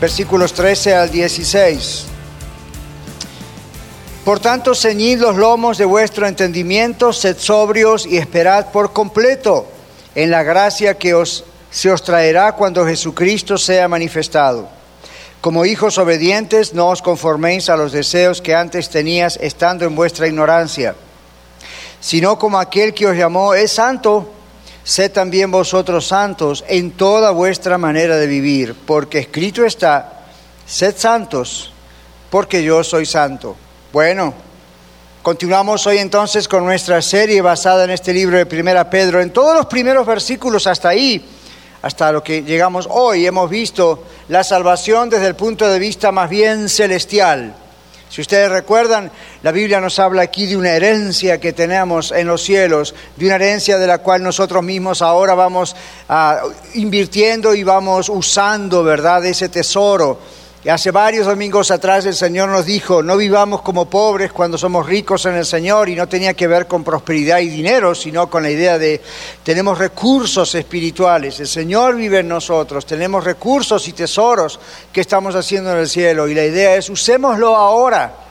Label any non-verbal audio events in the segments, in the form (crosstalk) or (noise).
versículos 13 al 16. Por tanto, ceñid los lomos de vuestro entendimiento, sed sobrios y esperad por completo en la gracia que os, se os traerá cuando Jesucristo sea manifestado. Como hijos obedientes, no os conforméis a los deseos que antes tenías estando en vuestra ignorancia, sino como aquel que os llamó es santo, sed también vosotros santos en toda vuestra manera de vivir, porque escrito está, sed santos, porque yo soy santo. Bueno, continuamos hoy entonces con nuestra serie basada en este libro de Primera Pedro. En todos los primeros versículos hasta ahí, hasta lo que llegamos hoy, hemos visto la salvación desde el punto de vista más bien celestial si ustedes recuerdan, la Biblia nos habla aquí de una herencia que tenemos en los cielos, de una herencia de la cual nosotros mismos ahora vamos ah, invirtiendo y vamos usando, ¿verdad?, ese tesoro hace varios domingos atrás el Señor nos dijo, no vivamos como pobres cuando somos ricos en el Señor y no tenía que ver con prosperidad y dinero, sino con la idea de tenemos recursos espirituales, el Señor vive en nosotros, tenemos recursos y tesoros que estamos haciendo en el cielo y la idea es usémoslo ahora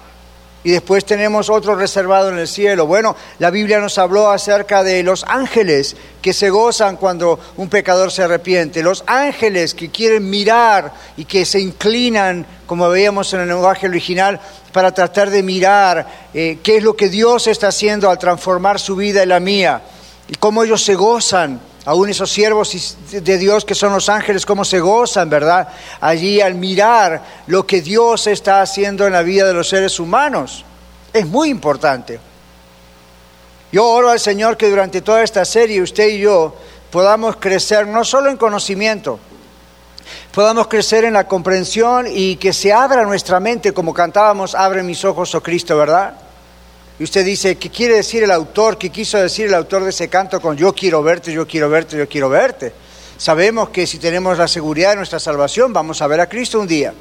y después tenemos otro reservado en el cielo. Bueno, la Biblia nos habló acerca de los ángeles que se gozan cuando un pecador se arrepiente, los ángeles que quieren mirar y que se inclinan, como veíamos en el lenguaje original, para tratar de mirar eh, qué es lo que Dios está haciendo al transformar su vida y la mía, y cómo ellos se gozan aún esos siervos de Dios que son los ángeles, cómo se gozan, ¿verdad? Allí al mirar lo que Dios está haciendo en la vida de los seres humanos. Es muy importante. Yo oro al Señor que durante toda esta serie usted y yo podamos crecer no solo en conocimiento, podamos crecer en la comprensión y que se abra nuestra mente, como cantábamos, abre mis ojos, oh Cristo, ¿verdad? Y usted dice, ¿qué quiere decir el autor? ¿Qué quiso decir el autor de ese canto con yo quiero verte, yo quiero verte, yo quiero verte? Sabemos que si tenemos la seguridad de nuestra salvación, vamos a ver a Cristo un día.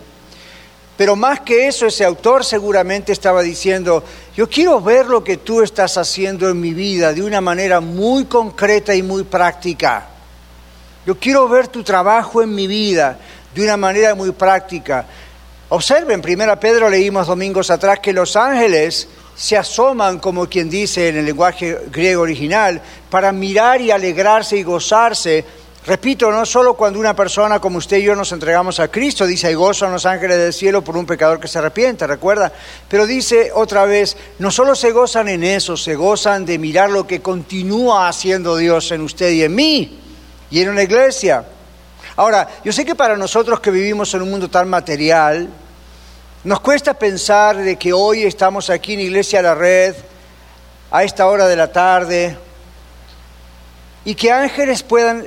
Pero más que eso, ese autor seguramente estaba diciendo, yo quiero ver lo que tú estás haciendo en mi vida de una manera muy concreta y muy práctica. Yo quiero ver tu trabajo en mi vida de una manera muy práctica. Observen, primera Pedro leímos domingos atrás que los ángeles se asoman, como quien dice en el lenguaje griego original, para mirar y alegrarse y gozarse. Repito, no solo cuando una persona como usted y yo nos entregamos a Cristo, dice, hay gozo en los ángeles del cielo por un pecador que se arrepiente, recuerda, pero dice otra vez, no solo se gozan en eso, se gozan de mirar lo que continúa haciendo Dios en usted y en mí y en una iglesia. Ahora, yo sé que para nosotros que vivimos en un mundo tan material, nos cuesta pensar de que hoy estamos aquí en Iglesia La Red, a esta hora de la tarde, y que ángeles puedan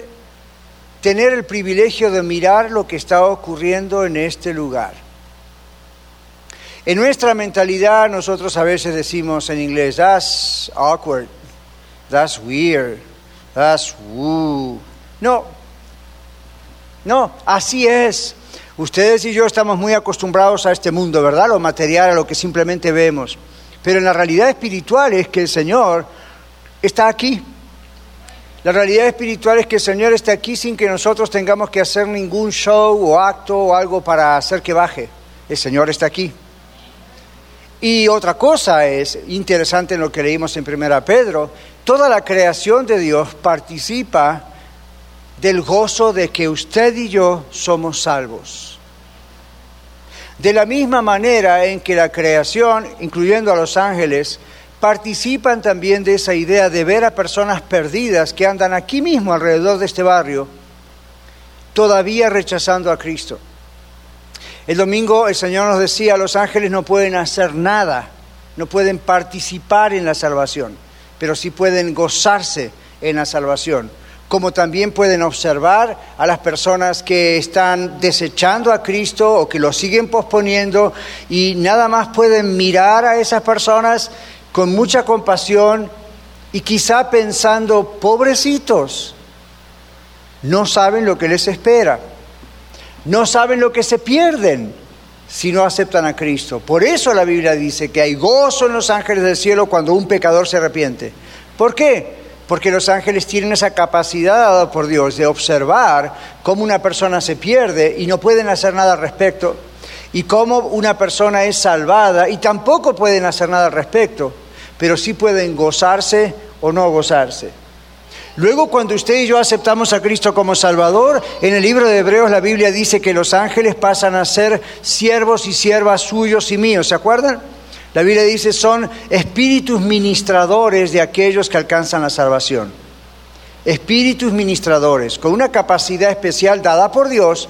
tener el privilegio de mirar lo que está ocurriendo en este lugar. En nuestra mentalidad nosotros a veces decimos en inglés, that's awkward, that's weird, that's woo. No, no, así es. Ustedes y yo estamos muy acostumbrados a este mundo, ¿verdad? Lo material, a lo que simplemente vemos. Pero en la realidad espiritual es que el Señor está aquí. La realidad espiritual es que el Señor está aquí sin que nosotros tengamos que hacer ningún show o acto o algo para hacer que baje. El Señor está aquí. Y otra cosa es interesante en lo que leímos en Primera Pedro, toda la creación de Dios participa del gozo de que usted y yo somos salvos. De la misma manera en que la creación, incluyendo a los ángeles, participan también de esa idea de ver a personas perdidas que andan aquí mismo alrededor de este barrio, todavía rechazando a Cristo. El domingo el Señor nos decía, los ángeles no pueden hacer nada, no pueden participar en la salvación, pero sí pueden gozarse en la salvación como también pueden observar a las personas que están desechando a Cristo o que lo siguen posponiendo y nada más pueden mirar a esas personas con mucha compasión y quizá pensando, pobrecitos, no saben lo que les espera, no saben lo que se pierden si no aceptan a Cristo. Por eso la Biblia dice que hay gozo en los ángeles del cielo cuando un pecador se arrepiente. ¿Por qué? Porque los ángeles tienen esa capacidad dada por Dios de observar cómo una persona se pierde y no pueden hacer nada al respecto, y cómo una persona es salvada y tampoco pueden hacer nada al respecto, pero sí pueden gozarse o no gozarse. Luego, cuando usted y yo aceptamos a Cristo como Salvador, en el libro de Hebreos la Biblia dice que los ángeles pasan a ser siervos y siervas suyos y míos. ¿Se acuerdan? La Biblia dice son espíritus ministradores de aquellos que alcanzan la salvación. Espíritus ministradores, con una capacidad especial dada por Dios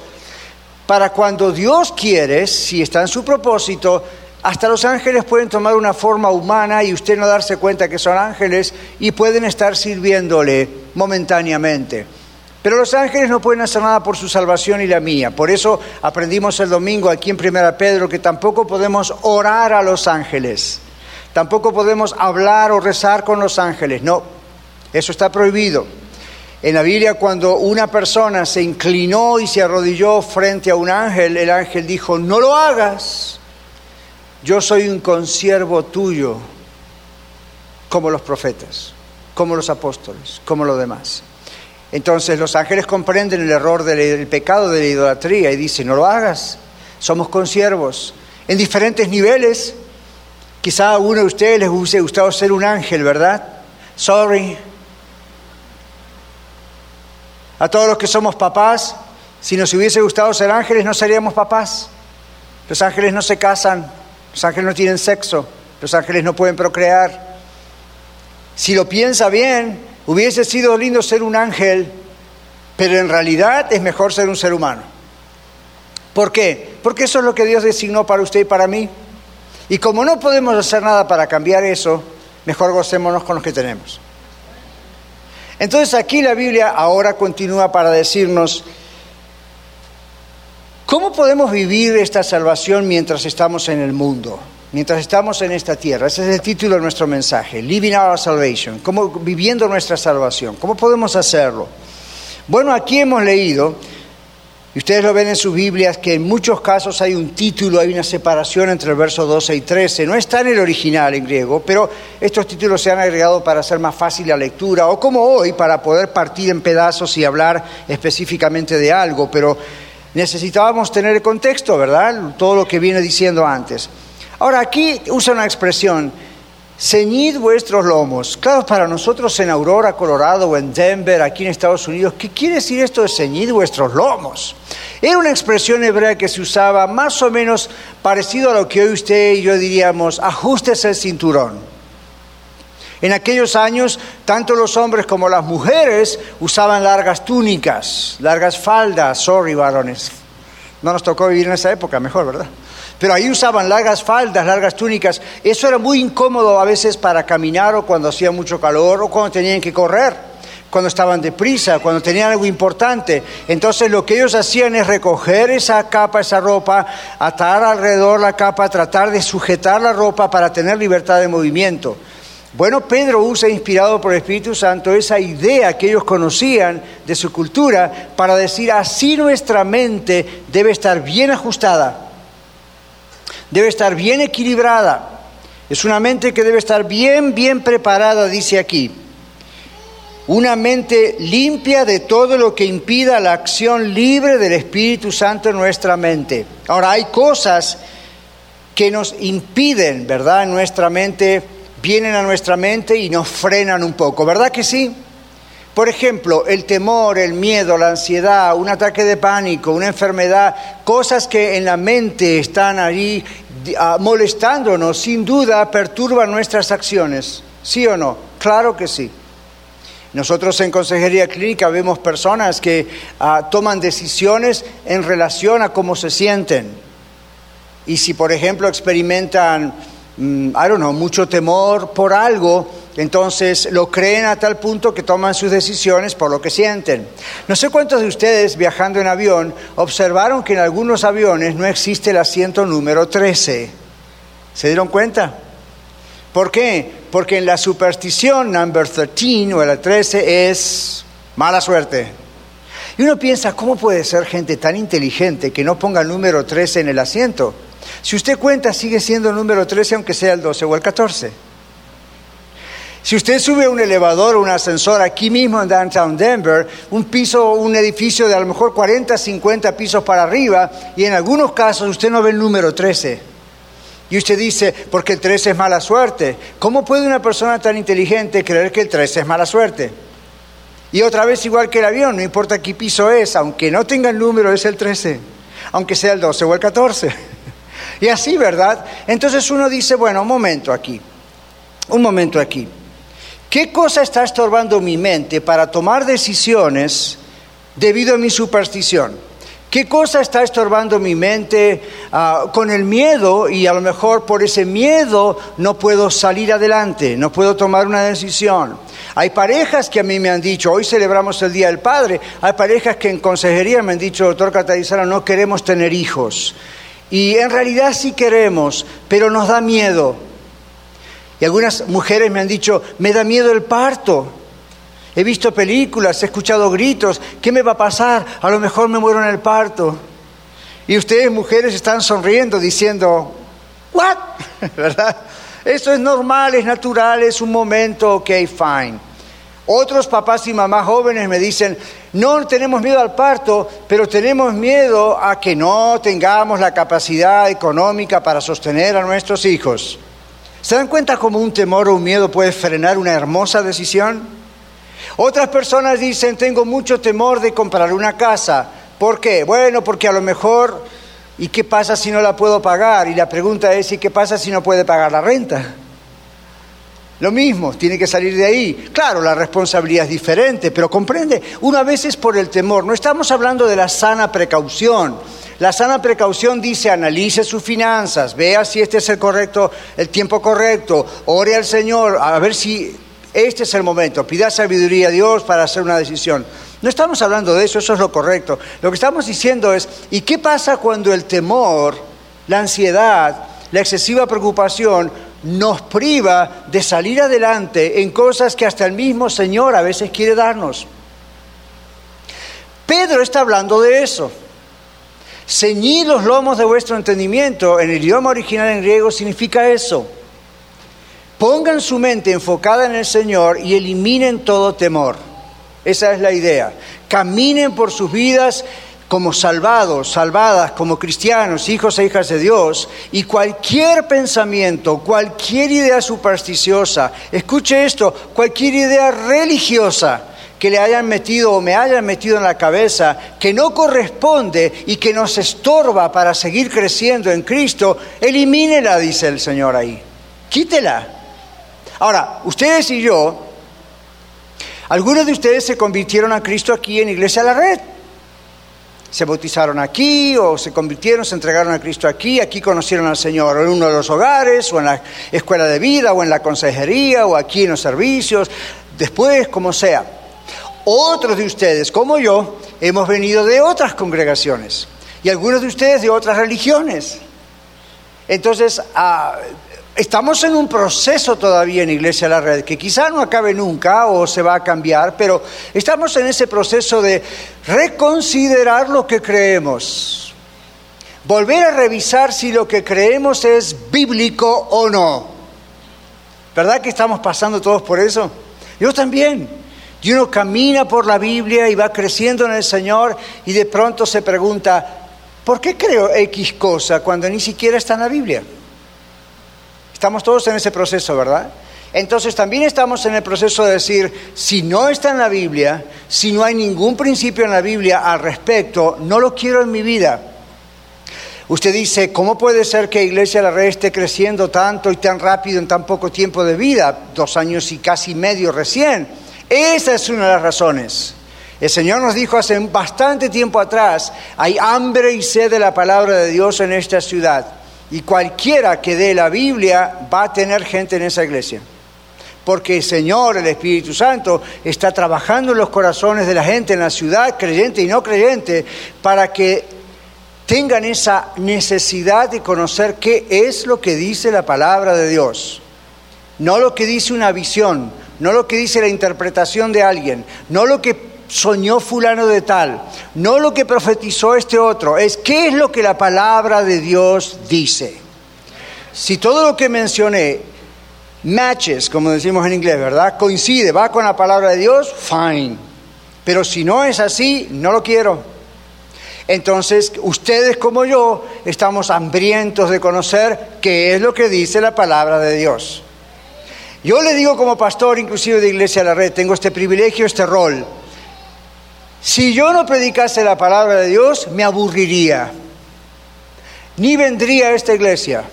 para cuando Dios quiere, si está en su propósito, hasta los ángeles pueden tomar una forma humana y usted no darse cuenta que son ángeles y pueden estar sirviéndole momentáneamente. Pero los ángeles no pueden hacer nada por su salvación y la mía. Por eso aprendimos el domingo aquí en Primera Pedro que tampoco podemos orar a los ángeles. Tampoco podemos hablar o rezar con los ángeles. No, eso está prohibido. En la Biblia cuando una persona se inclinó y se arrodilló frente a un ángel, el ángel dijo, no lo hagas yo soy un consiervo tuyo, como los profetas, como los apóstoles, como los demás. Entonces los ángeles comprenden el error del pecado de la idolatría y dicen, no lo hagas, somos consiervos en diferentes niveles. Quizá a uno de ustedes les hubiese gustado ser un ángel, ¿verdad? Sorry. A todos los que somos papás, si nos hubiese gustado ser ángeles, no seríamos papás. Los ángeles no se casan, los ángeles no tienen sexo, los ángeles no pueden procrear. Si lo piensa bien, hubiese sido lindo ser un ángel, pero en realidad es mejor ser un ser humano. ¿Por qué? Porque eso es lo que Dios designó para usted y para mí. Y como no podemos hacer nada para cambiar eso, mejor gocémonos con los que tenemos. Entonces aquí la Biblia ahora continúa para decirnos ¿Cómo podemos vivir esta salvación mientras estamos en el mundo? Mientras estamos en esta tierra. Ese es el título de nuestro mensaje, Living Our Salvation, ¿cómo, viviendo nuestra salvación. ¿Cómo podemos hacerlo? Bueno, aquí hemos leído, y ustedes lo ven en sus Biblias, que en muchos casos hay un título, hay una separación entre el verso 12 y 13. No está en el original en griego, pero estos títulos se han agregado para hacer más fácil la lectura, o como hoy, para poder partir en pedazos y hablar específicamente de algo, pero necesitábamos tener el contexto, ¿verdad? Todo lo que viene diciendo antes. Ahora, aquí usa una expresión, ceñid vuestros lomos. Claro, para nosotros en Aurora, Colorado, o en Denver, aquí en Estados Unidos, ¿qué quiere decir esto de ceñid vuestros lomos? Era una expresión hebrea que se usaba más o menos parecido a lo que hoy usted y yo diríamos, ajustes el cinturón. En aquellos años, tanto los hombres como las mujeres usaban largas túnicas, largas faldas, sorry varones. No nos tocó vivir en esa época, mejor, ¿verdad? Pero ahí usaban largas faldas, largas túnicas. Eso era muy incómodo a veces para caminar o cuando hacía mucho calor o cuando tenían que correr, cuando estaban deprisa, cuando tenían algo importante. Entonces lo que ellos hacían es recoger esa capa, esa ropa, atar alrededor la capa, tratar de sujetar la ropa para tener libertad de movimiento. Bueno, Pedro usa, inspirado por el Espíritu Santo, esa idea que ellos conocían de su cultura para decir, así nuestra mente debe estar bien ajustada, debe estar bien equilibrada. Es una mente que debe estar bien, bien preparada, dice aquí. Una mente limpia de todo lo que impida la acción libre del Espíritu Santo en nuestra mente. Ahora, hay cosas que nos impiden, ¿verdad?, en nuestra mente vienen a nuestra mente y nos frenan un poco, ¿verdad que sí? Por ejemplo, el temor, el miedo, la ansiedad, un ataque de pánico, una enfermedad, cosas que en la mente están allí ah, molestándonos, sin duda perturban nuestras acciones. ¿Sí o no? Claro que sí. Nosotros en consejería clínica vemos personas que ah, toman decisiones en relación a cómo se sienten. Y si, por ejemplo, experimentan Mm, I don't know, mucho temor por algo, Entonces lo creen a tal punto que toman sus decisiones por lo que sienten. No sé cuántos de ustedes viajando en avión observaron que en algunos aviones no existe el asiento número 13. ¿Se dieron cuenta? ¿Por qué? Porque en la superstición number 13 o la 13 es mala suerte. Y uno piensa, ¿cómo puede ser gente tan inteligente que no ponga el número 13 en el asiento? Si usted cuenta, sigue siendo el número 13 aunque sea el 12 o el 14. Si usted sube un elevador o un ascensor aquí mismo en Downtown Denver, un piso, un edificio de a lo mejor 40, 50 pisos para arriba, y en algunos casos usted no ve el número 13. Y usted dice, porque el 13 es mala suerte. ¿Cómo puede una persona tan inteligente creer que el 13 es mala suerte? Y otra vez igual que el avión, no importa qué piso es, aunque no tenga el número, es el 13, aunque sea el 12 o el 14. (laughs) y así, ¿verdad? Entonces uno dice, bueno, un momento aquí, un momento aquí. ¿Qué cosa está estorbando mi mente para tomar decisiones debido a mi superstición? ¿Qué cosa está estorbando mi mente ah, con el miedo y a lo mejor por ese miedo no puedo salir adelante, no puedo tomar una decisión? Hay parejas que a mí me han dicho, hoy celebramos el Día del Padre, hay parejas que en consejería me han dicho, doctor Catalizano, no queremos tener hijos. Y en realidad sí queremos, pero nos da miedo. Y algunas mujeres me han dicho, me da miedo el parto. He visto películas, he escuchado gritos, ¿qué me va a pasar? A lo mejor me muero en el parto. Y ustedes, mujeres, están sonriendo diciendo, ¿what? (laughs) ¿Verdad? Eso es normal, es natural, es un momento, ok, fine. Otros papás y mamás jóvenes me dicen, no tenemos miedo al parto, pero tenemos miedo a que no tengamos la capacidad económica para sostener a nuestros hijos. ¿Se dan cuenta cómo un temor o un miedo puede frenar una hermosa decisión? Otras personas dicen, tengo mucho temor de comprar una casa. ¿Por qué? Bueno, porque a lo mejor, ¿y qué pasa si no la puedo pagar? Y la pregunta es, ¿y qué pasa si no puede pagar la renta? Lo mismo, tiene que salir de ahí. Claro, la responsabilidad es diferente, pero comprende, una vez es por el temor. No estamos hablando de la sana precaución. La sana precaución dice, analice sus finanzas, vea si este es el correcto, el tiempo correcto, ore al Señor, a ver si este es el momento, pida sabiduría a Dios para hacer una decisión. No estamos hablando de eso, eso es lo correcto. Lo que estamos diciendo es, ¿y qué pasa cuando el temor, la ansiedad, la excesiva preocupación nos priva de salir adelante en cosas que hasta el mismo Señor a veces quiere darnos? Pedro está hablando de eso. Ceñid los lomos de vuestro entendimiento, en el idioma original en griego significa eso Pongan su mente enfocada en el Señor y eliminen todo temor. Esa es la idea. Caminen por sus vidas como salvados, salvadas, como cristianos, hijos e hijas de Dios, y cualquier pensamiento, cualquier idea supersticiosa, escuche esto, cualquier idea religiosa que le hayan metido o me hayan metido en la cabeza, que no corresponde y que nos estorba para seguir creciendo en Cristo, elimínela, dice el Señor ahí. Quítela. Ahora, ustedes y yo, algunos de ustedes se convirtieron a Cristo aquí en Iglesia La Red. Se bautizaron aquí o se convirtieron, se entregaron a Cristo aquí, aquí conocieron al Señor en uno de los hogares o en la escuela de vida o en la consejería o aquí en los servicios, después como sea. Otros de ustedes, como yo, hemos venido de otras congregaciones y algunos de ustedes de otras religiones. Entonces, ah, Estamos en un proceso todavía en Iglesia La Red, que quizá no acabe nunca o se va a cambiar, pero estamos en ese proceso de reconsiderar lo que creemos, volver a revisar si lo que creemos es bíblico o no. ¿Verdad que estamos pasando todos por eso? Yo también. Y uno camina por la Biblia y va creciendo en el Señor y de pronto se pregunta, ¿por qué creo X cosa cuando ni siquiera está en la Biblia? Estamos todos en ese proceso, ¿verdad? Entonces también estamos en el proceso de decir, si no está en la Biblia, si no hay ningún principio en la Biblia al respecto, no lo quiero en mi vida. Usted dice, ¿cómo puede ser que Iglesia la Red esté creciendo tanto y tan rápido en tan poco tiempo de vida? Dos años y casi medio recién. Esa es una de las razones. El Señor nos dijo hace bastante tiempo atrás, hay hambre y sed de la palabra de Dios en esta ciudad. Y cualquiera que dé la Biblia va a tener gente en esa iglesia. porque el Señor, el Espíritu Santo, está trabajando en los corazones de la gente en la ciudad, creyente y no creyente, para que tengan esa necesidad de conocer qué es lo que dice la palabra de Dios. No lo que dice una visión, no lo que dice la interpretación de alguien, no lo que soñó fulano de tal, no lo que profetizó este otro, es qué es lo que la palabra de Dios dice. Si todo lo que mencioné matches, como decimos en inglés, ¿verdad? Coincide, va con la palabra de Dios, fine. Pero si no es así, no lo quiero. Entonces, ustedes como yo estamos hambrientos de conocer qué es lo que dice la palabra de Dios. Yo le digo como pastor, inclusive de Iglesia a la Red, tengo este privilegio, este rol. Si yo no predicase la palabra de Dios, me aburriría. Ni vendría a esta iglesia.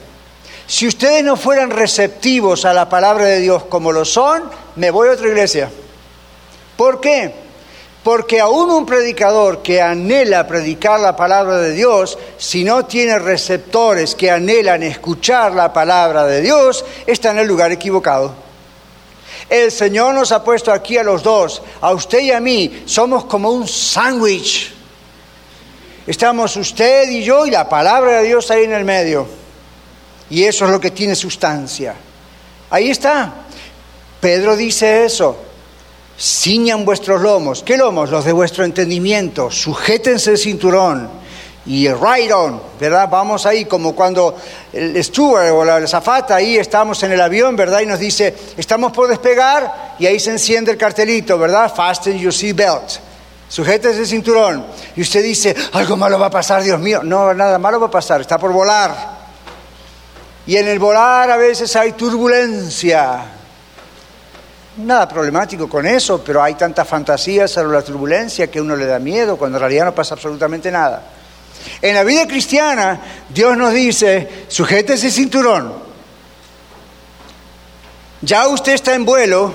Si ustedes no fueran receptivos a la palabra de Dios como lo son, me voy a otra iglesia. ¿Por qué? Porque aún un predicador que anhela predicar la palabra de Dios, si no tiene receptores que anhelan escuchar la palabra de Dios, está en el lugar equivocado. El Señor nos ha puesto aquí a los dos, a usted y a mí, somos como un sándwich. Estamos usted y yo y la palabra de Dios ahí en el medio. Y eso es lo que tiene sustancia. Ahí está. Pedro dice eso. Ciñan vuestros lomos. ¿Qué lomos? Los de vuestro entendimiento. Sujétense el cinturón. Y ride on, ¿verdad? Vamos ahí como cuando el steward o la zafata, ahí estamos en el avión, ¿verdad? Y nos dice, estamos por despegar y ahí se enciende el cartelito, ¿verdad? Fasten your seat belt. Sujétense el cinturón. Y usted dice, algo malo va a pasar, Dios mío. No, nada malo va a pasar, está por volar. Y en el volar a veces hay turbulencia. Nada problemático con eso, pero hay tantas fantasías sobre la turbulencia que uno le da miedo cuando en realidad no pasa absolutamente nada. En la vida cristiana, Dios nos dice, sujete ese cinturón. Ya usted está en vuelo,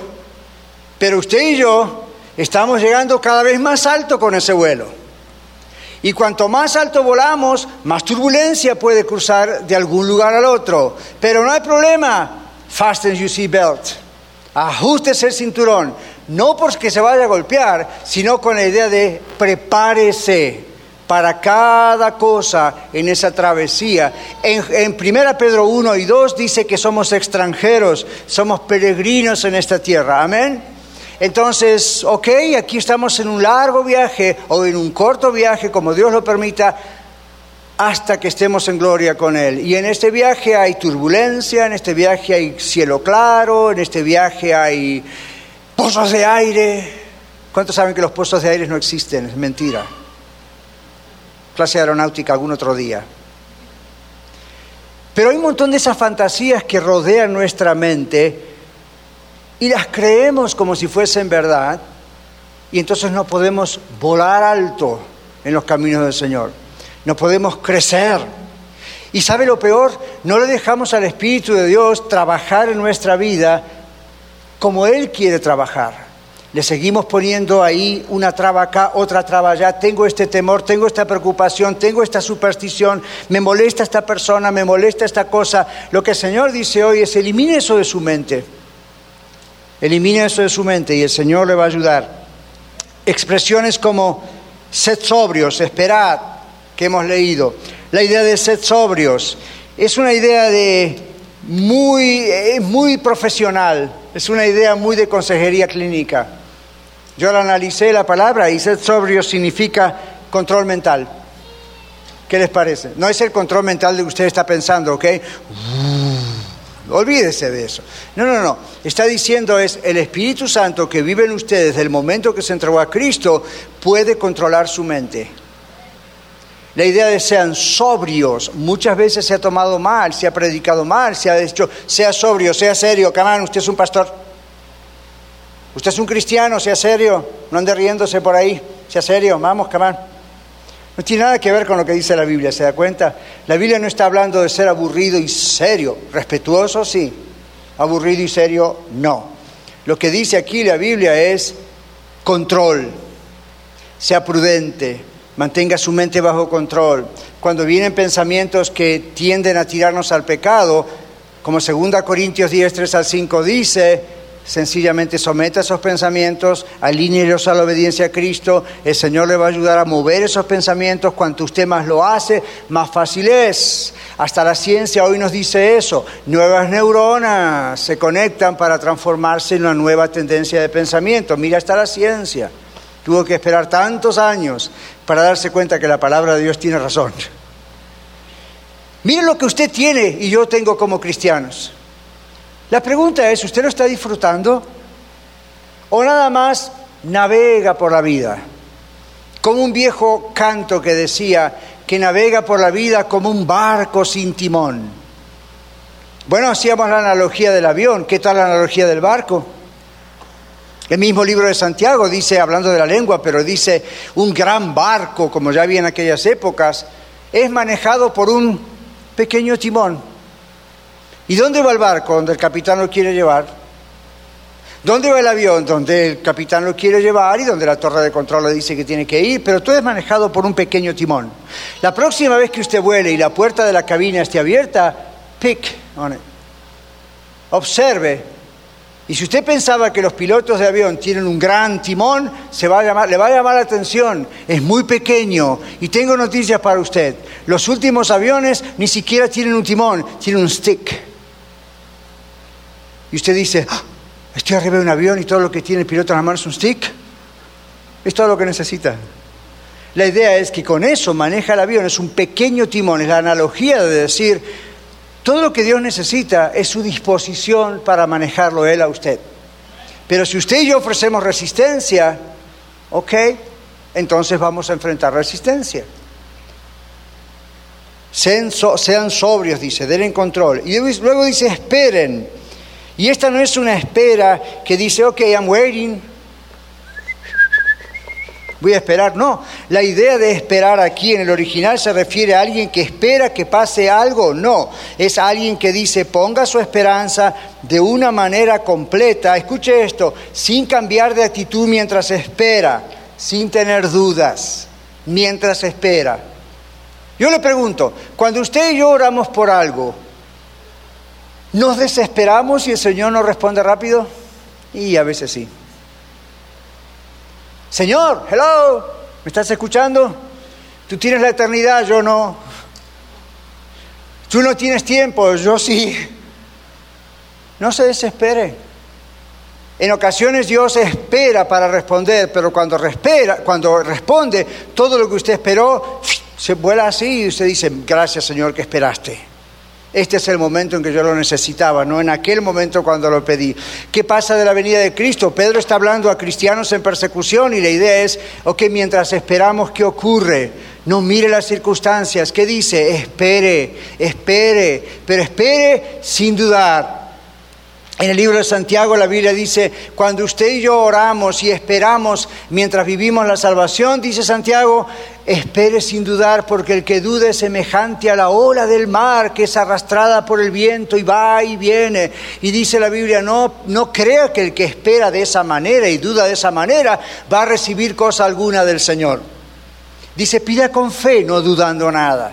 pero usted y yo estamos llegando cada vez más alto con ese vuelo. Y cuanto más alto volamos, más turbulencia puede cruzar de algún lugar al otro. Pero no hay problema. Fasten your seatbelt. Ajustese el cinturón. No porque se vaya a golpear, sino con la idea de prepárese para cada cosa en esa travesía. En, en 1 Pedro 1 y 2 dice que somos extranjeros, somos peregrinos en esta tierra. Amén. Entonces, ok, aquí estamos en un largo viaje o en un corto viaje, como Dios lo permita, hasta que estemos en gloria con Él. Y en este viaje hay turbulencia, en este viaje hay cielo claro, en este viaje hay pozos de aire. ¿Cuántos saben que los pozos de aire no existen? Es mentira. Clase aeronáutica algún otro día. Pero hay un montón de esas fantasías que rodean nuestra mente y las creemos como si fuesen verdad, y entonces no podemos volar alto en los caminos del Señor, no podemos crecer. Y sabe lo peor, no le dejamos al Espíritu de Dios trabajar en nuestra vida como Él quiere trabajar. Le seguimos poniendo ahí una traba acá, otra traba allá. Tengo este temor, tengo esta preocupación, tengo esta superstición, me molesta esta persona, me molesta esta cosa. Lo que el Señor dice hoy es elimine eso de su mente. Elimine eso de su mente y el Señor le va a ayudar. Expresiones como sed sobrios, esperad, que hemos leído. La idea de sed sobrios es una idea de muy, muy profesional, es una idea muy de consejería clínica. Yo la analicé la palabra y sed sobrios significa control mental. ¿Qué les parece? No es el control mental de que usted está pensando, ¿ok? Olvídese de eso. No, no, no. Está diciendo es el Espíritu Santo que vive en ustedes desde el momento que se entregó a Cristo puede controlar su mente. La idea de sean sobrios, muchas veces se ha tomado mal, se ha predicado mal, se ha dicho, sea sobrio, sea serio, camán, usted es un pastor. Usted es un cristiano, sea serio, no ande riéndose por ahí, sea serio, vamos, camán. No tiene nada que ver con lo que dice la Biblia, ¿se da cuenta? La Biblia no está hablando de ser aburrido y serio, respetuoso sí, aburrido y serio no. Lo que dice aquí la Biblia es control, sea prudente, mantenga su mente bajo control. Cuando vienen pensamientos que tienden a tirarnos al pecado, como 2 Corintios 10, 3 al 5 dice, sencillamente someta esos pensamientos, alínelos a la obediencia a Cristo, el Señor le va a ayudar a mover esos pensamientos, cuanto usted más lo hace, más fácil es. Hasta la ciencia hoy nos dice eso, nuevas neuronas se conectan para transformarse en una nueva tendencia de pensamiento. Mira, hasta la ciencia. Tuvo que esperar tantos años para darse cuenta que la palabra de Dios tiene razón. Miren lo que usted tiene y yo tengo como cristianos. La pregunta es, ¿usted lo está disfrutando? ¿O nada más navega por la vida? Como un viejo canto que decía que navega por la vida como un barco sin timón. Bueno, hacíamos la analogía del avión. ¿Qué tal la analogía del barco? El mismo libro de Santiago dice, hablando de la lengua, pero dice, un gran barco, como ya había en aquellas épocas, es manejado por un pequeño timón. ¿Y dónde va el barco? Donde el capitán lo quiere llevar. ¿Dónde va el avión? Donde el capitán lo quiere llevar y donde la torre de control le dice que tiene que ir, pero todo es manejado por un pequeño timón. La próxima vez que usted vuele y la puerta de la cabina esté abierta, pick on it. Observe y si usted pensaba que los pilotos de avión tienen un gran timón, se va a llamar, le va a llamar la atención. Es muy pequeño. Y tengo noticias para usted. Los últimos aviones ni siquiera tienen un timón, tienen un stick. Y usted dice, ah, estoy arriba de un avión y todo lo que tiene el piloto en la mano es un stick. Es todo lo que necesita. La idea es que con eso maneja el avión, es un pequeño timón, es la analogía de decir, todo lo que Dios necesita es su disposición para manejarlo Él a usted. Pero si usted y yo ofrecemos resistencia, ok, entonces vamos a enfrentar resistencia. Sean, sobrios, dice, den control. Y luego dice, esperen. Y esta no es una espera que dice, ok, I'm waiting, voy a esperar. No, la idea de esperar aquí en el original se refiere a alguien que espera que pase algo. No, es alguien que dice ponga su esperanza de una manera completa. Escuche esto, sin cambiar de actitud mientras espera, sin tener dudas, mientras espera. Yo le pregunto, cuando usted y yo oramos por algo, ¿nos desesperamos y el Señor nos responde rápido? Y a veces sí. Señor, hello, ¿me estás escuchando? Tú tienes la eternidad, yo no. Tú no tienes tiempo, yo sí. No se desespere. En ocasiones Dios espera para responder, pero cuando, respira, cuando responde, todo lo que usted esperó se vuela así y usted dice, gracias Señor que esperaste. Este es el momento en que yo lo necesitaba, no en aquel momento cuando lo pedí. ¿Qué pasa de la venida de Cristo? Pedro está hablando a cristianos en persecución y la idea es, ok, mientras esperamos, ¿qué ocurre? No mire las circunstancias. ¿Qué dice? Espere, espere, pero espere sin dudar. En el libro de Santiago la Biblia dice, cuando usted y yo oramos y esperamos mientras vivimos la salvación, dice Santiago, espere sin dudar porque el que dude es semejante a la ola del mar que es arrastrada por el viento y va y viene. Y dice la Biblia, no, no crea que el que espera de esa manera y duda de esa manera va a recibir cosa alguna del Señor. Dice, pida con fe, no dudando nada.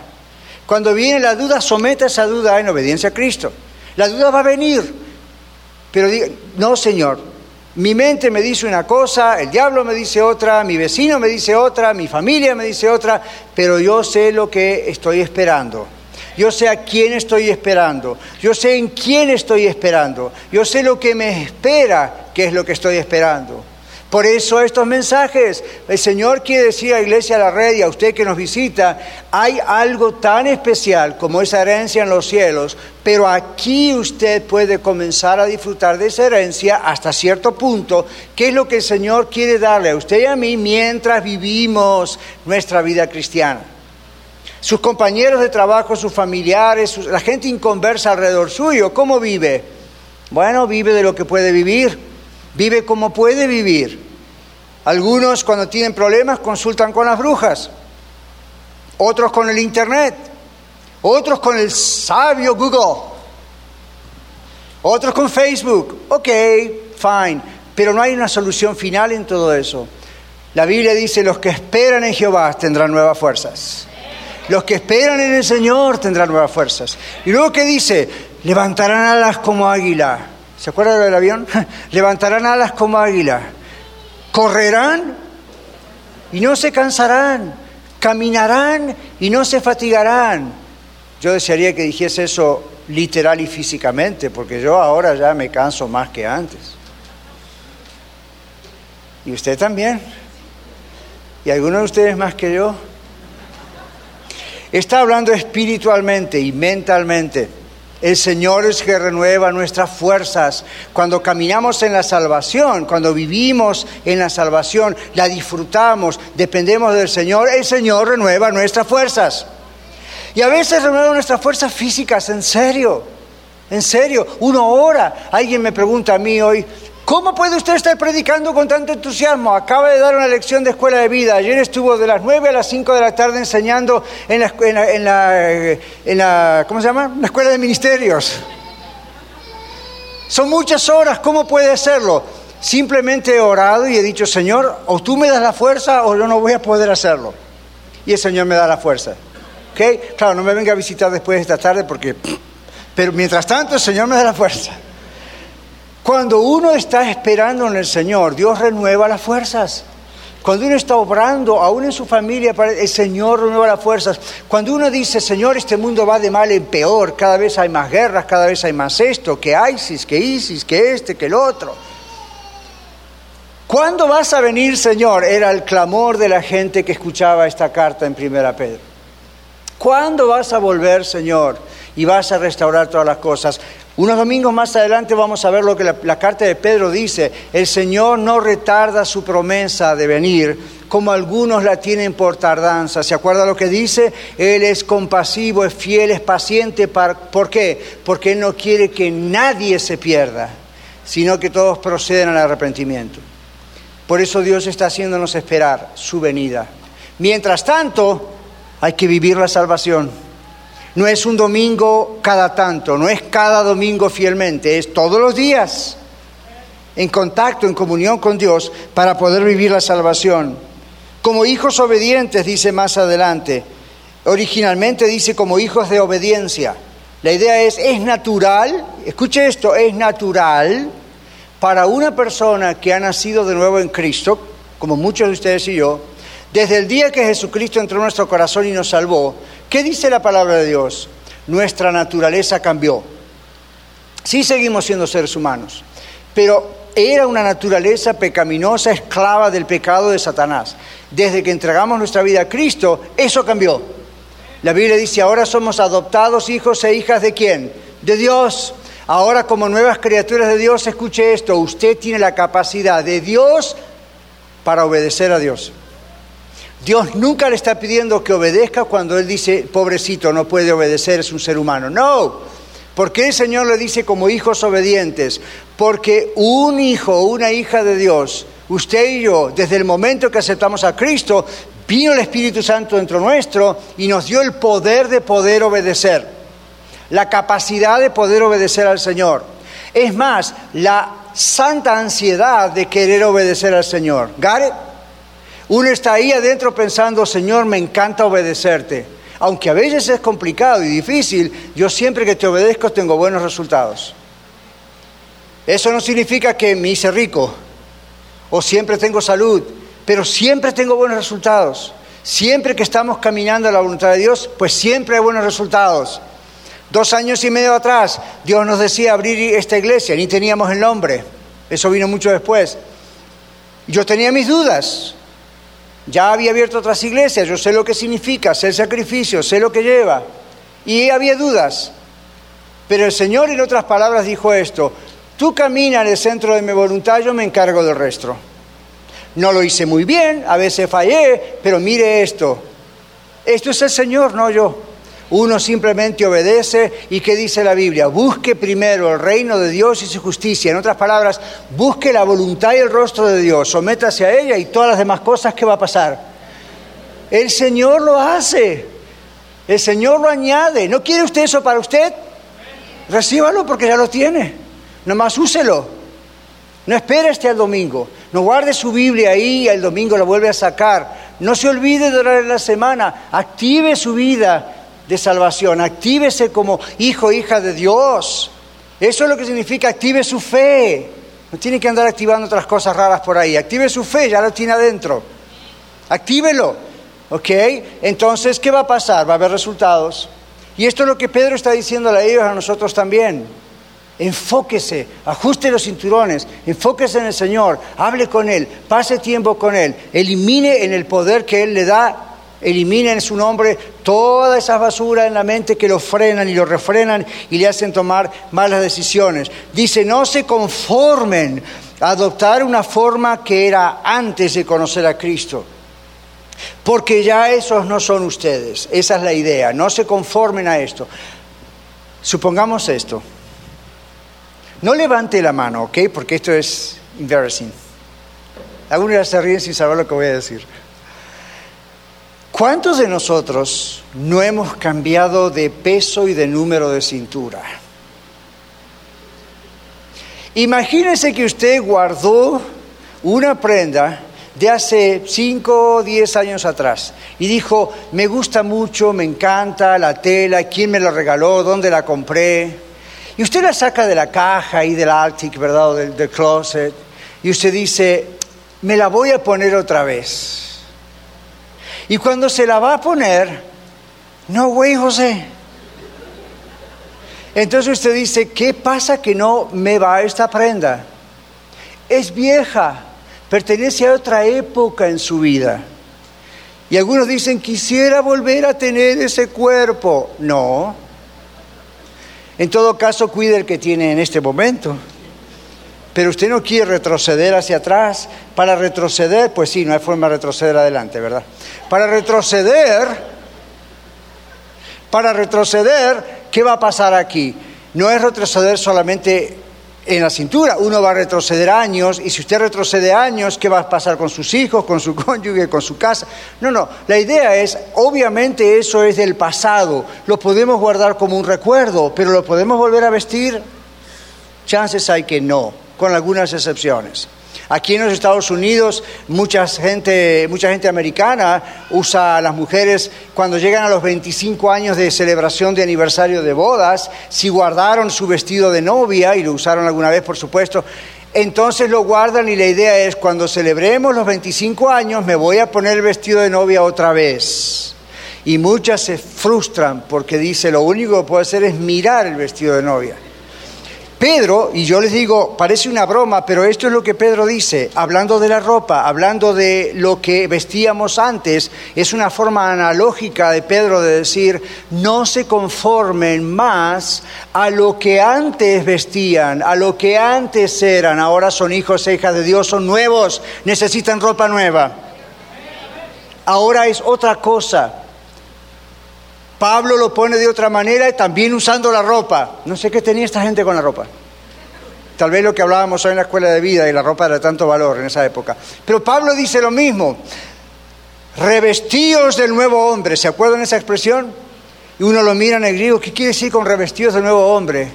Cuando viene la duda, someta esa duda en obediencia a Cristo. La duda va a venir pero diga, no, Señor, mi mente me dice una cosa, el diablo me dice otra, mi vecino me dice otra, mi familia me dice otra, pero yo sé lo que estoy esperando. Yo sé a quién estoy esperando. Yo sé en quién estoy esperando. Yo sé lo que me espera, que es lo que estoy esperando. Por eso estos mensajes, el Señor quiere decir a Iglesia de la Red y a usted que nos visita, hay algo tan especial como esa herencia en los cielos, pero aquí usted puede comenzar a disfrutar de esa herencia hasta cierto punto, que es lo que el Señor quiere darle a usted y a mí mientras vivimos nuestra vida cristiana. Sus compañeros de trabajo, sus familiares, la gente inconversa alrededor suyo, ¿cómo vive? Bueno, vive de lo que puede vivir vive como puede vivir. Algunos cuando tienen problemas consultan con las brujas, otros con el Internet, otros con el sabio Google, otros con Facebook. Ok, fine, pero no hay una solución final en todo eso. La Biblia dice, los que esperan en Jehová tendrán nuevas fuerzas. Los que esperan en el Señor tendrán nuevas fuerzas. Y luego que dice, levantarán alas como águila ¿Se acuerdan del avión? (laughs) Levantarán alas como águila. Correrán y no se cansarán. Caminarán y no se fatigarán. Yo desearía que dijese eso literal y físicamente, porque yo ahora ya me canso más que antes. Y usted también. Y algunos de ustedes más que yo. Está hablando espiritualmente y mentalmente. El Señor es que renueva nuestras fuerzas. Cuando caminamos en la salvación, cuando vivimos en la salvación, la disfrutamos, dependemos del Señor, el Señor renueva nuestras fuerzas. Y a veces renueva nuestras fuerzas físicas, en serio, en serio. Uno ora. Alguien me pregunta a mí hoy, ¿Cómo puede usted estar predicando con tanto entusiasmo? Acaba de dar una lección de escuela de vida. Ayer estuvo de las 9 a las 5 de la tarde enseñando en la, ¿cómo se llama? La escuela de ministerios. Son muchas horas, ¿cómo puede hacerlo? Simplemente he orado y he dicho, Señor, o tú me das la fuerza o yo no voy a poder hacerlo. Y el Señor me da la fuerza. ¿Ok? Claro, no me venga a visitar después de esta tarde porque... Pero mientras tanto el Señor me da la fuerza. Cuando uno está esperando en el Señor, Dios renueva las fuerzas. Cuando uno está obrando, aún en su familia, el Señor renueva las fuerzas. Cuando uno dice, Señor, este mundo va de mal en peor, cada vez hay más guerras, cada vez hay más esto, que ISIS, que ISIS, que este, que el otro. ¿Cuándo vas a venir, Señor? Era el clamor de la gente que escuchaba esta carta en Primera Pedro. ¿Cuándo vas a volver, Señor? Y vas a restaurar todas las cosas. Unos domingos más adelante vamos a ver lo que la, carta de Pedro dice. El Señor no retarda su promesa de venir, como algunos la tienen por tardanza. ¿Se acuerda lo que dice? Él es compasivo, es fiel, es paciente. ¿Por qué? Porque Él no quiere que nadie se pierda, sino que todos procedan al arrepentimiento. Por eso Dios está haciéndonos esperar su venida. Mientras tanto, hay que vivir la salvación. No es un domingo cada tanto, no es cada domingo fielmente, es todos los días en contacto, en comunión con Dios para poder vivir la salvación. Como hijos obedientes, dice más adelante. Originalmente dice como hijos de obediencia. La idea es, es natural, escuche esto, es natural para una persona que ha nacido de nuevo en Cristo, como muchos de ustedes y yo, desde el día que Jesucristo entró en nuestro corazón y nos salvó, ¿Qué dice la palabra de Dios? Nuestra naturaleza cambió. Sí seguimos siendo seres humanos, pero era una naturaleza pecaminosa, esclava del pecado de Satanás. Desde que entregamos nuestra vida a Cristo, eso cambió. La Biblia dice, ahora somos adoptados hijos e hijas de quién? De Dios. Ahora como nuevas criaturas de Dios, escuche esto, usted tiene la capacidad de Dios para obedecer a Dios. Dios nunca le está pidiendo que obedezca cuando Él dice, pobrecito, no puede obedecer, es un ser humano. No, porque el Señor le dice como hijos obedientes, porque un hijo una hija de Dios, usted y yo, desde el momento que aceptamos a Cristo, vino el Espíritu Santo dentro nuestro y nos dio el poder de poder obedecer, la capacidad de poder obedecer al Señor. Es más, la santa ansiedad de querer obedecer al Señor. ¿Gare? Uno está ahí adentro pensando, Señor, me encanta obedecerte. Aunque a veces es complicado y difícil, yo siempre que te obedezco tengo buenos resultados. Eso no significa que me hice rico o siempre tengo salud, pero siempre tengo buenos resultados. Siempre que estamos caminando a la voluntad de Dios, pues siempre hay buenos resultados. Dos años y medio atrás, Dios nos decía abrir esta iglesia, ni teníamos el nombre. Eso vino mucho después. Yo tenía mis dudas, ya había abierto otras iglesias, yo sé lo que significa hacer sacrificio, sé lo que lleva. Y había dudas. Pero el Señor, en otras palabras, dijo esto, tú camina en el centro de mi voluntad, yo me encargo del resto. No lo hice muy bien, a veces fallé, pero mire esto. Esto es el Señor, no yo. Uno simplemente obedece y ¿qué dice la Biblia? Busque primero el reino de Dios y su justicia. En otras palabras, busque la voluntad y el rostro de Dios, sométase a ella y todas las demás cosas que va a pasar. El Señor lo hace, el Señor lo añade. ¿No quiere usted eso para usted? Recíbalo porque ya lo tiene. Nomás úselo. No espere hasta el domingo. No guarde su Biblia ahí y el domingo la vuelve a sacar. No se olvide de orar en la semana. Active su vida de salvación. Actívese como hijo, hija de Dios. Eso es lo que significa active su fe. No tiene que andar activando otras cosas raras por ahí. Active su fe, ya lo tiene adentro. Actívelo. ¿Ok? Entonces, ¿qué va a pasar? Va a haber resultados. Y esto es lo que Pedro está diciendo a ellos, a nosotros también. Enfóquese, ajuste los cinturones, enfóquese en el Señor, hable con Él, pase tiempo con Él, elimine en el poder que Él le da Elimine en su nombre toda esa basura en la mente que lo frenan y lo refrenan y le hacen tomar malas decisiones. Dice, no se conformen a adoptar una forma que era antes de conocer a Cristo. Porque ya esos no son ustedes. Esa es la idea. No se conformen a esto. Supongamos esto. No levante la mano, ¿ok? Porque esto es embarrassing. Algunos ya se ríen sin saber lo que voy a decir. ¿Cuántos de nosotros no hemos cambiado de peso y de número de cintura? Imagínese que usted guardó una prenda de hace 5 o 10 años atrás y dijo, me gusta mucho, me encanta la tela, quién me la regaló, dónde la compré. Y usted la saca de la caja y del Arctic, ¿verdad? O del, del closet. Y usted dice, me la voy a poner otra vez. Y cuando se la va a poner, no, güey, José. Entonces usted dice, ¿qué pasa que no me va esta prenda? Es vieja, pertenece a otra época en su vida. Y algunos dicen, quisiera volver a tener ese cuerpo. No. En todo caso, cuide el que tiene en este momento pero usted no quiere retroceder hacia atrás. Para retroceder, pues sí, no hay forma de retroceder adelante, ¿verdad? Para retroceder, para retroceder, ¿qué va a pasar aquí? No es retroceder solamente en la cintura, uno va a retroceder años y si usted retrocede años, ¿qué va a pasar con sus hijos, con su (laughs) cónyuge, con su casa? No, no, la idea es, obviamente eso es del pasado, lo podemos guardar como un recuerdo, pero lo podemos volver a vestir, chances hay que no con algunas excepciones. Aquí en los Estados Unidos mucha gente, mucha gente americana usa a las mujeres cuando llegan a los 25 años de celebración de aniversario de bodas, si guardaron su vestido de novia y lo usaron alguna vez por supuesto, entonces lo guardan y la idea es cuando celebremos los 25 años me voy a poner el vestido de novia otra vez. Y muchas se frustran porque dice lo único que puedo hacer es mirar el vestido de novia. Pedro, y yo les digo, parece una broma, pero esto es lo que Pedro dice, hablando de la ropa, hablando de lo que vestíamos antes, es una forma analógica de Pedro de decir, no se conformen más a lo que antes vestían, a lo que antes eran, ahora son hijos e hijas de Dios, son nuevos, necesitan ropa nueva. Ahora es otra cosa. Pablo lo pone de otra manera, también usando la ropa. No sé qué tenía esta gente con la ropa. Tal vez lo que hablábamos hoy en la escuela de vida y la ropa era tanto valor en esa época. Pero Pablo dice lo mismo. Revestidos del nuevo hombre. ¿Se acuerdan esa expresión? Y uno lo mira en el griego. ¿Qué quiere decir con revestidos del nuevo hombre?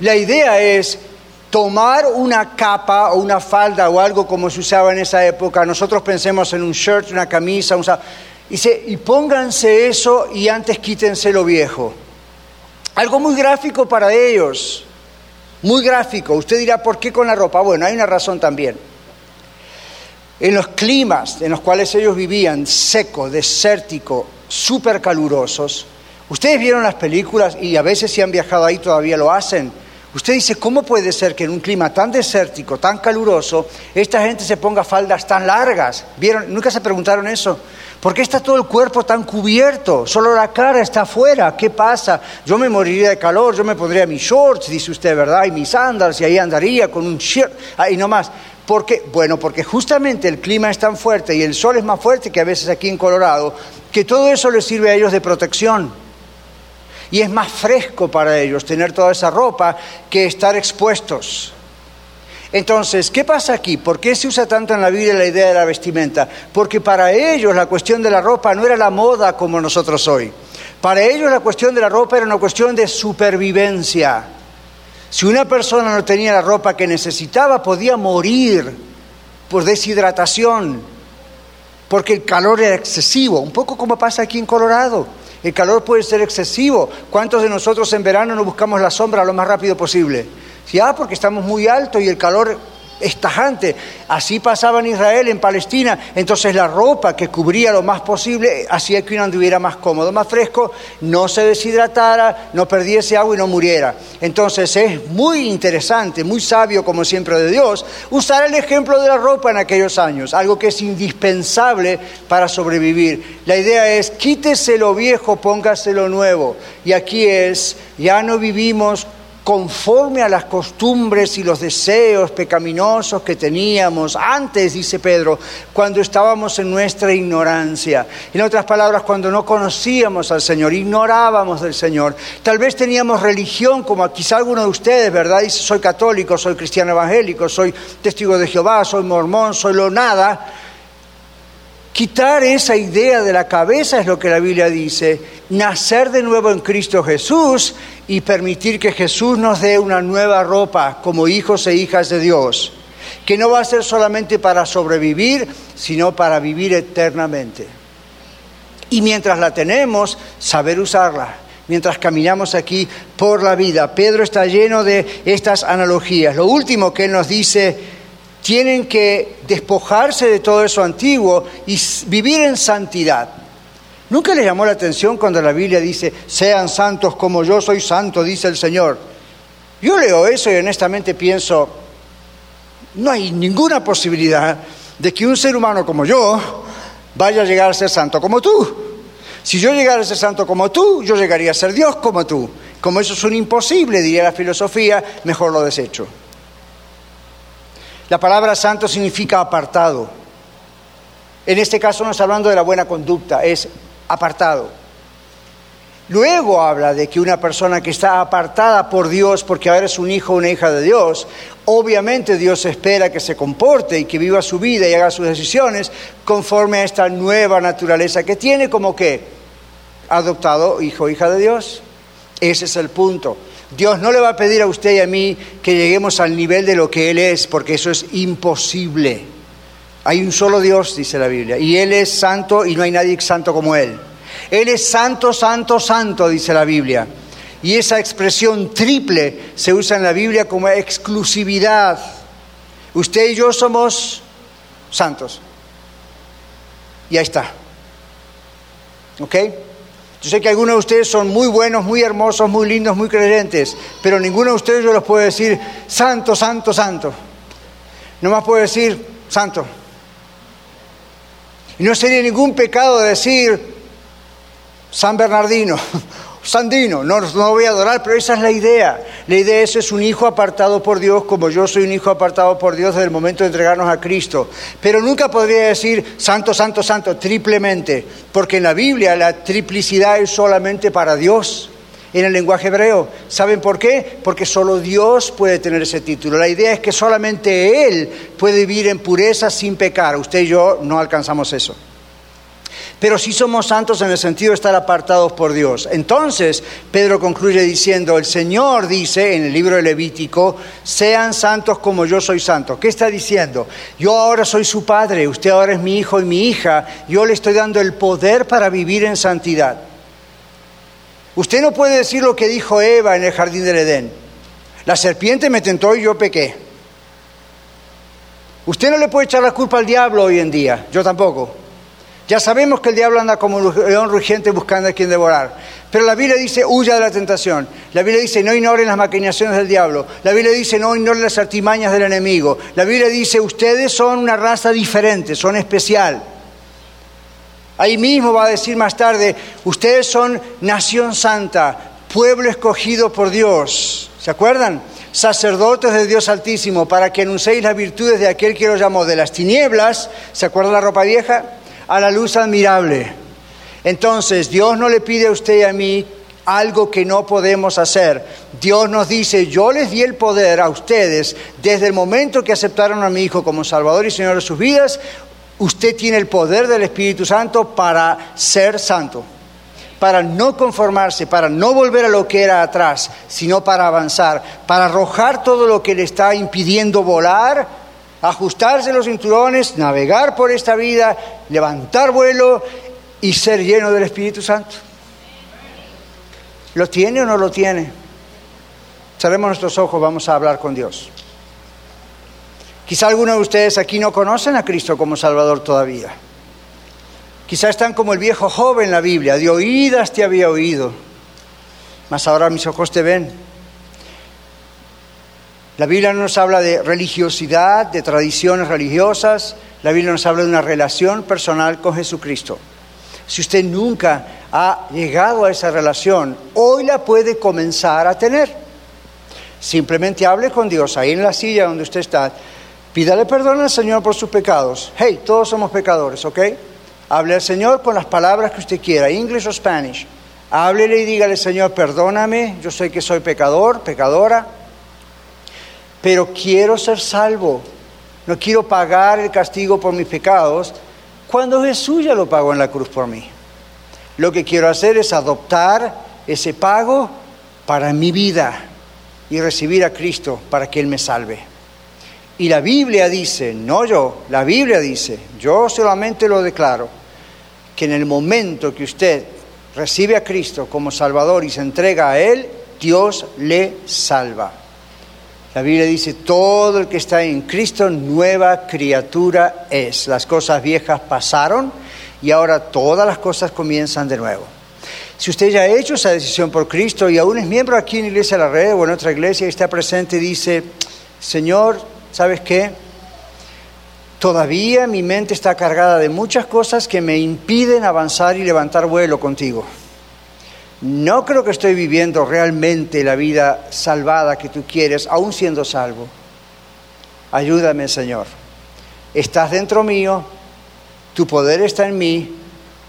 La idea es tomar una capa o una falda o algo como se usaba en esa época. Nosotros pensemos en un shirt, una camisa, un Dice, y pónganse eso y antes quítense lo viejo. Algo muy gráfico para ellos, muy gráfico. Usted dirá, ¿por qué con la ropa? Bueno, hay una razón también. En los climas en los cuales ellos vivían, seco, desértico, súper calurosos, ustedes vieron las películas y a veces si han viajado ahí todavía lo hacen. Usted dice, ¿cómo puede ser que en un clima tan desértico, tan caluroso, esta gente se ponga faldas tan largas? ¿Vieron? ¿Nunca se preguntaron eso? ¿Por qué está todo el cuerpo tan cubierto? Solo la cara está afuera. ¿Qué pasa? Yo me moriría de calor, yo me pondría mis shorts, dice usted, ¿verdad? Y mis sandals, y ahí andaría con un shirt, ahí nomás. ¿Por qué? Bueno, porque justamente el clima es tan fuerte y el sol es más fuerte que a veces aquí en Colorado, que todo eso les sirve a ellos de protección. Y es más fresco para ellos tener toda esa ropa que estar expuestos. Entonces, ¿qué pasa aquí? ¿Por qué se usa tanto en la Biblia la idea de la vestimenta? Porque para ellos la cuestión de la ropa no era la moda como nosotros hoy. Para ellos la cuestión de la ropa era una cuestión de supervivencia. Si una persona no tenía la ropa que necesitaba, podía morir por deshidratación, porque el calor era excesivo, un poco como pasa aquí en Colorado. El calor puede ser excesivo. ¿Cuántos de nosotros en verano no buscamos la sombra lo más rápido posible? Sí, ah, porque estamos muy altos y el calor estajante. Así pasaba en Israel, en Palestina. Entonces la ropa que cubría lo más posible hacía que uno anduviera más cómodo, más fresco, no se deshidratara, no perdiese agua y no muriera. Entonces es muy interesante, muy sabio como siempre de Dios, usar el ejemplo de la ropa en aquellos años, algo que es indispensable para sobrevivir. La idea es quítese lo viejo, póngase lo nuevo. Y aquí es, ya no vivimos conforme a las costumbres y los deseos pecaminosos que teníamos antes, dice Pedro, cuando estábamos en nuestra ignorancia. En otras palabras, cuando no conocíamos al Señor, ignorábamos del Señor. Tal vez teníamos religión, como quizá alguno de ustedes, ¿verdad? Dice, soy católico, soy cristiano evangélico, soy testigo de Jehová, soy mormón, soy lo nada Quitar esa idea de la cabeza es lo que la Biblia dice, nacer de nuevo en Cristo Jesús y permitir que Jesús nos dé una nueva ropa como hijos e hijas de Dios, que no va a ser solamente para sobrevivir, sino para vivir eternamente. Y mientras la tenemos, saber usarla mientras caminamos aquí por la vida. Pedro está lleno de estas analogías. Lo último que él nos dice tienen que despojarse de todo eso antiguo y vivir en santidad. ¿Nunca les llamó la atención cuando la Biblia dice, sean santos como yo soy santo, dice el Señor? Yo leo eso y honestamente pienso, no hay ninguna posibilidad de que un ser humano como yo vaya a llegar a ser santo como tú. Si yo llegara a ser santo como tú, yo llegaría a ser Dios como tú. Como eso es un imposible, diría la filosofía, mejor lo desecho. La palabra santo significa apartado. En este caso no está hablando de la buena conducta, es apartado. Luego habla de que una persona que está apartada por Dios porque ahora es un hijo o una hija de Dios, obviamente Dios espera que se comporte y que viva su vida y haga sus decisiones conforme a esta nueva naturaleza que tiene como que adoptado hijo o hija de Dios. Ese es el punto. Dios no le va a pedir a usted y a mí que lleguemos al nivel de lo que Él es, porque eso es imposible. Hay un solo Dios, dice la Biblia, y Él es santo y no hay nadie santo como Él. Él es santo, santo, santo, dice la Biblia. Y esa expresión triple se usa en la Biblia como exclusividad. Usted y yo somos santos. Y ahí está. ¿Ok? Yo sé que algunos de ustedes son muy buenos, muy hermosos, muy lindos, muy creyentes, pero ninguno de ustedes yo los puede decir santo, santo, santo. No más puedo decir santo. Y no sería ningún pecado decir San Bernardino (laughs) Sandino, no, no voy a adorar, pero esa es la idea. La idea es, es un hijo apartado por Dios, como yo soy un hijo apartado por Dios desde el momento de entregarnos a Cristo. Pero nunca podría decir santo, santo, santo, triplemente, porque en la Biblia la triplicidad es solamente para Dios en el lenguaje hebreo. ¿Saben por qué? Porque solo Dios puede tener ese título. La idea es que solamente Él puede vivir en pureza sin pecar. Usted y yo no alcanzamos eso pero sí somos santos en el sentido de estar apartados por Dios. Entonces, Pedro concluye diciendo, el Señor dice en el libro de Levítico, sean santos como yo soy santo. ¿Qué está diciendo? Yo ahora soy su padre, usted ahora es mi hijo y mi hija, yo le estoy dando el poder para vivir en santidad. Usted no puede decir lo que dijo Eva en el jardín del Edén. La serpiente me tentó y yo pequé. Usted no le puede echar la culpa al diablo hoy en día, yo tampoco. Ya sabemos que el diablo anda como un león rugiente buscando a quien devorar. Pero la Biblia dice, huya de la tentación. La Biblia dice, no ignoren las maquinaciones del diablo. La Biblia dice, no ignoren las artimañas del enemigo. La Biblia dice, ustedes son una raza diferente, son especial. Ahí mismo va a decir más tarde, ustedes son nación santa, pueblo escogido por Dios. ¿Se acuerdan? Sacerdotes de Dios Altísimo, para que anunciéis las virtudes de aquel que los llamó de las tinieblas. ¿Se acuerdan la ropa vieja? a la luz admirable. Entonces, Dios no le pide a usted y a mí algo que no podemos hacer. Dios nos dice, yo les di el poder a ustedes desde el momento que aceptaron a mi Hijo como Salvador y Señor de sus vidas, usted tiene el poder del Espíritu Santo para ser santo, para no conformarse, para no volver a lo que era atrás, sino para avanzar, para arrojar todo lo que le está impidiendo volar ajustarse los cinturones, navegar por esta vida, levantar vuelo y ser lleno del Espíritu Santo. ¿Lo tiene o no lo tiene? Cerremos nuestros ojos, vamos a hablar con Dios. Quizá algunos de ustedes aquí no conocen a Cristo como Salvador todavía. Quizá están como el viejo joven en la Biblia, de oídas te había oído, mas ahora mis ojos te ven. La Biblia no nos habla de religiosidad, de tradiciones religiosas, la Biblia nos habla de una relación personal con Jesucristo. Si usted nunca ha llegado a esa relación, hoy la puede comenzar a tener. Simplemente hable con Dios ahí en la silla donde usted está. Pídale perdón al Señor por sus pecados. Hey, todos somos pecadores, ¿ok? Hable al Señor con las palabras que usted quiera, English o Spanish. Háblele y dígale, Señor, perdóname, yo sé que soy pecador, pecadora, pero quiero ser salvo. No quiero pagar el castigo por mis pecados cuando Jesús ya lo pagó en la cruz por mí. Lo que quiero hacer es adoptar ese pago para mi vida y recibir a Cristo para que Él me salve. Y la Biblia dice, no yo, la Biblia dice, yo solamente lo declaro, que en el momento que usted recibe a Cristo como Salvador y se entrega a Él, Dios le salva. La Biblia dice, todo el que está en Cristo, nueva criatura es. Las cosas viejas pasaron y ahora todas las cosas comienzan de nuevo. Si usted ya ha hecho esa decisión por Cristo y aún es miembro aquí en Iglesia de la Red o en otra iglesia y está presente y dice, Señor, ¿sabes qué? Todavía mi mente está cargada de muchas cosas que me impiden avanzar y levantar vuelo contigo. No creo que estoy viviendo realmente la vida salvada que tú quieres, aún siendo salvo. Ayúdame, Señor. Estás dentro mío, tu poder está en mí,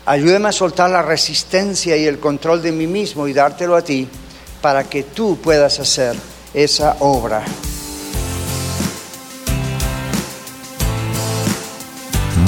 Ayúdame a soltar la resistencia y el control de mí mismo y dártelo a ti para que tú puedas hacer esa obra.